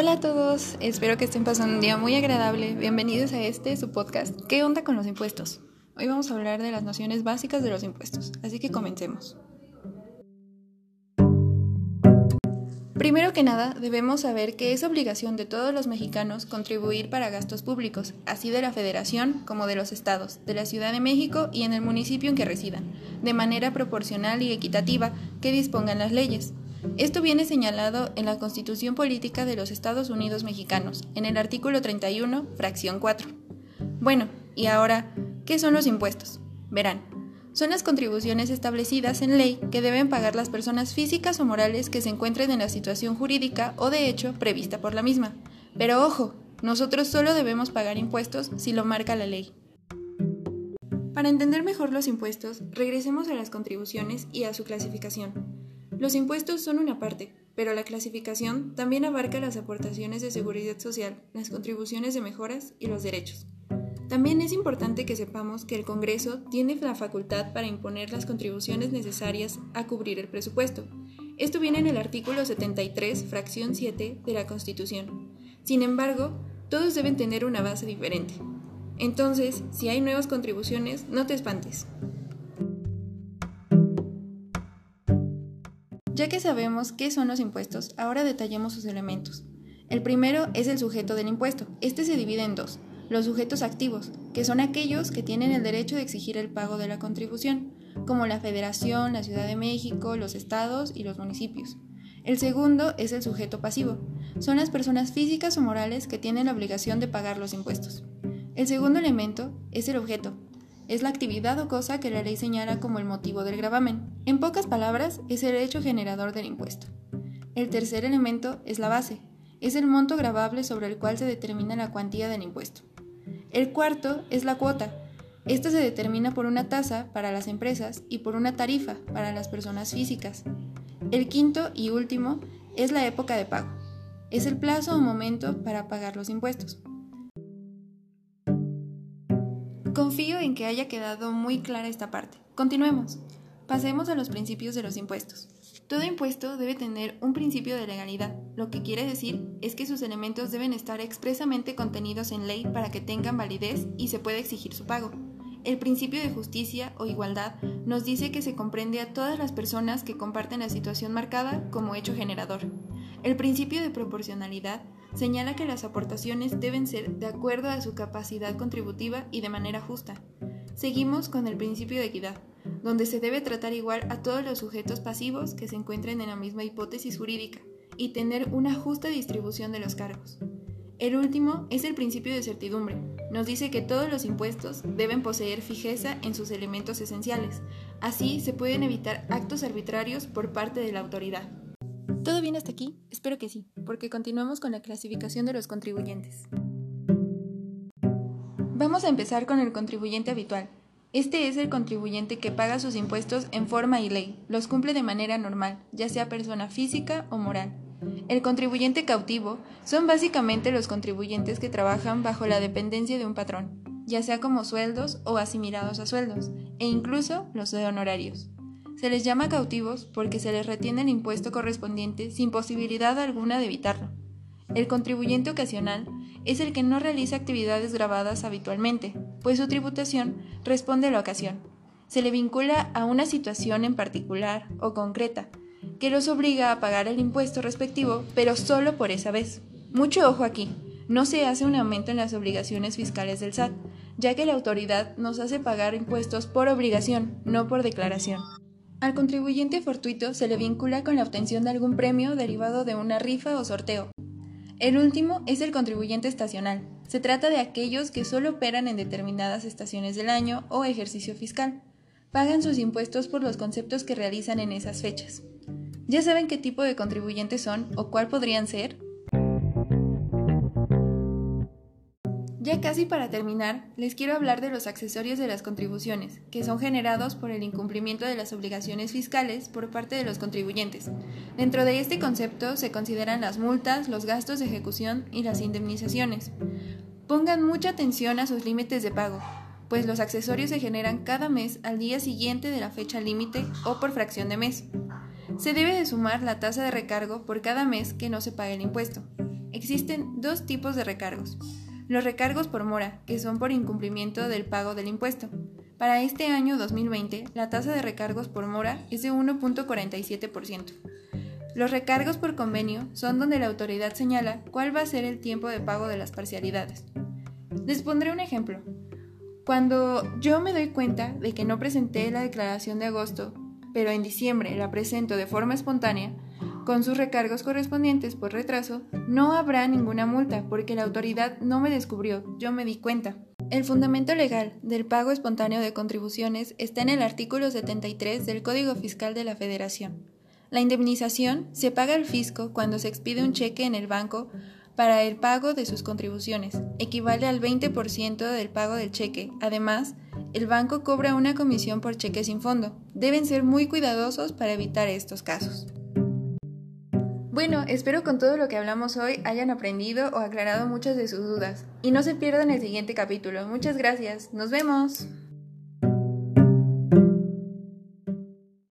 Hola a todos, espero que estén pasando un día muy agradable. Bienvenidos a este, su podcast, ¿Qué onda con los impuestos? Hoy vamos a hablar de las nociones básicas de los impuestos, así que comencemos. Primero que nada, debemos saber que es obligación de todos los mexicanos contribuir para gastos públicos, así de la Federación como de los estados, de la Ciudad de México y en el municipio en que residan, de manera proporcional y equitativa que dispongan las leyes. Esto viene señalado en la Constitución Política de los Estados Unidos Mexicanos, en el artículo 31, fracción 4. Bueno, y ahora, ¿qué son los impuestos? Verán, son las contribuciones establecidas en ley que deben pagar las personas físicas o morales que se encuentren en la situación jurídica o de hecho prevista por la misma. Pero ojo, nosotros solo debemos pagar impuestos si lo marca la ley. Para entender mejor los impuestos, regresemos a las contribuciones y a su clasificación. Los impuestos son una parte, pero la clasificación también abarca las aportaciones de seguridad social, las contribuciones de mejoras y los derechos. También es importante que sepamos que el Congreso tiene la facultad para imponer las contribuciones necesarias a cubrir el presupuesto. Esto viene en el artículo 73, fracción 7 de la Constitución. Sin embargo, todos deben tener una base diferente. Entonces, si hay nuevas contribuciones, no te espantes. Ya que sabemos qué son los impuestos, ahora detallemos sus elementos. El primero es el sujeto del impuesto. Este se divide en dos. Los sujetos activos, que son aquellos que tienen el derecho de exigir el pago de la contribución, como la Federación, la Ciudad de México, los estados y los municipios. El segundo es el sujeto pasivo. Son las personas físicas o morales que tienen la obligación de pagar los impuestos. El segundo elemento es el objeto, es la actividad o cosa que la ley señala como el motivo del gravamen. En pocas palabras, es el hecho generador del impuesto. El tercer elemento es la base, es el monto gravable sobre el cual se determina la cuantía del impuesto. El cuarto es la cuota. Esta se determina por una tasa para las empresas y por una tarifa para las personas físicas. El quinto y último es la época de pago. Es el plazo o momento para pagar los impuestos. Confío en que haya quedado muy clara esta parte. Continuemos. Pasemos a los principios de los impuestos. Todo impuesto debe tener un principio de legalidad, lo que quiere decir es que sus elementos deben estar expresamente contenidos en ley para que tengan validez y se pueda exigir su pago. El principio de justicia o igualdad nos dice que se comprende a todas las personas que comparten la situación marcada como hecho generador. El principio de proporcionalidad señala que las aportaciones deben ser de acuerdo a su capacidad contributiva y de manera justa. Seguimos con el principio de equidad, donde se debe tratar igual a todos los sujetos pasivos que se encuentren en la misma hipótesis jurídica y tener una justa distribución de los cargos. El último es el principio de certidumbre. Nos dice que todos los impuestos deben poseer fijeza en sus elementos esenciales. Así se pueden evitar actos arbitrarios por parte de la autoridad. ¿Todo bien hasta aquí? Espero que sí, porque continuamos con la clasificación de los contribuyentes. Vamos a empezar con el contribuyente habitual. Este es el contribuyente que paga sus impuestos en forma y ley, los cumple de manera normal, ya sea persona física o moral. El contribuyente cautivo son básicamente los contribuyentes que trabajan bajo la dependencia de un patrón, ya sea como sueldos o asimilados a sueldos, e incluso los de honorarios. Se les llama cautivos porque se les retiene el impuesto correspondiente sin posibilidad alguna de evitarlo. El contribuyente ocasional es el que no realiza actividades grabadas habitualmente, pues su tributación responde a la ocasión. Se le vincula a una situación en particular o concreta, que los obliga a pagar el impuesto respectivo, pero solo por esa vez. Mucho ojo aquí, no se hace un aumento en las obligaciones fiscales del SAT, ya que la autoridad nos hace pagar impuestos por obligación, no por declaración. Al contribuyente fortuito se le vincula con la obtención de algún premio derivado de una rifa o sorteo. El último es el contribuyente estacional. Se trata de aquellos que solo operan en determinadas estaciones del año o ejercicio fiscal. Pagan sus impuestos por los conceptos que realizan en esas fechas. ¿Ya saben qué tipo de contribuyentes son o cuál podrían ser? Ya casi para terminar, les quiero hablar de los accesorios de las contribuciones, que son generados por el incumplimiento de las obligaciones fiscales por parte de los contribuyentes. Dentro de este concepto se consideran las multas, los gastos de ejecución y las indemnizaciones. Pongan mucha atención a sus límites de pago, pues los accesorios se generan cada mes al día siguiente de la fecha límite o por fracción de mes. Se debe de sumar la tasa de recargo por cada mes que no se pague el impuesto. Existen dos tipos de recargos. Los recargos por mora, que son por incumplimiento del pago del impuesto. Para este año 2020, la tasa de recargos por mora es de 1.47%. Los recargos por convenio son donde la autoridad señala cuál va a ser el tiempo de pago de las parcialidades. Les pondré un ejemplo. Cuando yo me doy cuenta de que no presenté la declaración de agosto, pero en diciembre la presento de forma espontánea, con sus recargos correspondientes por retraso, no habrá ninguna multa porque la autoridad no me descubrió, yo me di cuenta. El fundamento legal del pago espontáneo de contribuciones está en el artículo 73 del Código Fiscal de la Federación. La indemnización se paga al fisco cuando se expide un cheque en el banco para el pago de sus contribuciones. Equivale al 20% del pago del cheque. Además, el banco cobra una comisión por cheque sin fondo. Deben ser muy cuidadosos para evitar estos casos. Bueno, espero con todo lo que hablamos hoy hayan aprendido o aclarado muchas de sus dudas. Y no se pierdan el siguiente capítulo. Muchas gracias. Nos vemos.